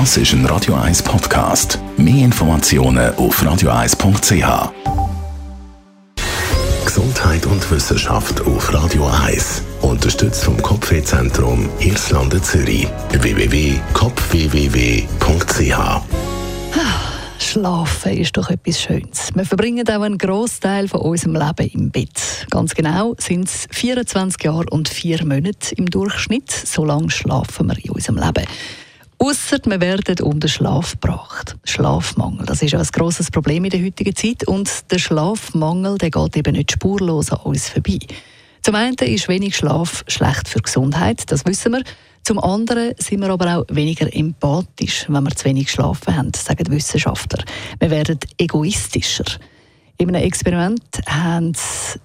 Das ist ein Radio 1 Podcast. Mehr Informationen auf radio1.ch. Gesundheit und Wissenschaft auf Radio 1. Unterstützt vom Kopfwehzentrum Irlande Zürich. www.kopfwww.ch Schlafen ist doch etwas Schönes. Wir verbringen auch einen Großteil von unserem Leben im Bett. Ganz genau sind es 24 Jahre und 4 Monate im Durchschnitt. So lange schlafen wir in unserem Leben. Ausser wir werden den Schlaf gebracht. Schlafmangel, das ist ein grosses Problem in der heutigen Zeit. Und der Schlafmangel der geht eben nicht spurlos an uns vorbei. Zum einen ist wenig Schlaf schlecht für Gesundheit, das wissen wir. Zum anderen sind wir aber auch weniger empathisch, wenn wir zu wenig geschlafen haben, sagen Wissenschaftler. Wir werden egoistischer. In einem Experiment haben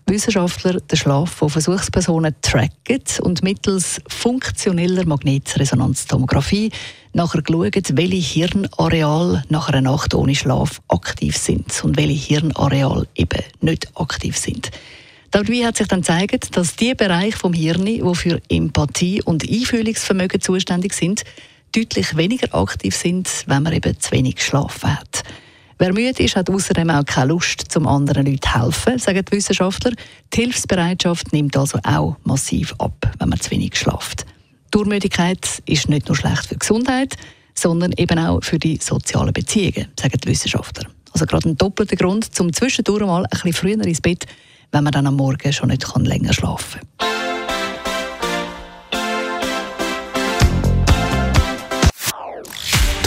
Wissenschaftler den Schlaf von Versuchspersonen tracket und mittels funktioneller Magnetresonanztomographie nachher geschaut, welche Hirnareale nach einer Nacht ohne Schlaf aktiv sind und welche Hirnareale eben nicht aktiv sind. Dabei hat sich dann gezeigt, dass die Bereiche vom Hirn, die für Empathie und Einfühlungsvermögen zuständig sind, deutlich weniger aktiv sind, wenn man eben zu wenig geschlafen hat. Wer müde ist, hat außerdem auch keine Lust, zum anderen Leuten zu helfen, sagen die Wissenschaftler. Die Hilfsbereitschaft nimmt also auch massiv ab, wenn man zu wenig schlaft. Durchmüdigkeit ist nicht nur schlecht für die Gesundheit, sondern eben auch für die sozialen Beziehungen, sagen die Wissenschaftler. Also gerade ein doppelter Grund, zum zwischendurch mal ein bisschen früher ins Bett wenn man dann am Morgen schon nicht länger schlafen kann.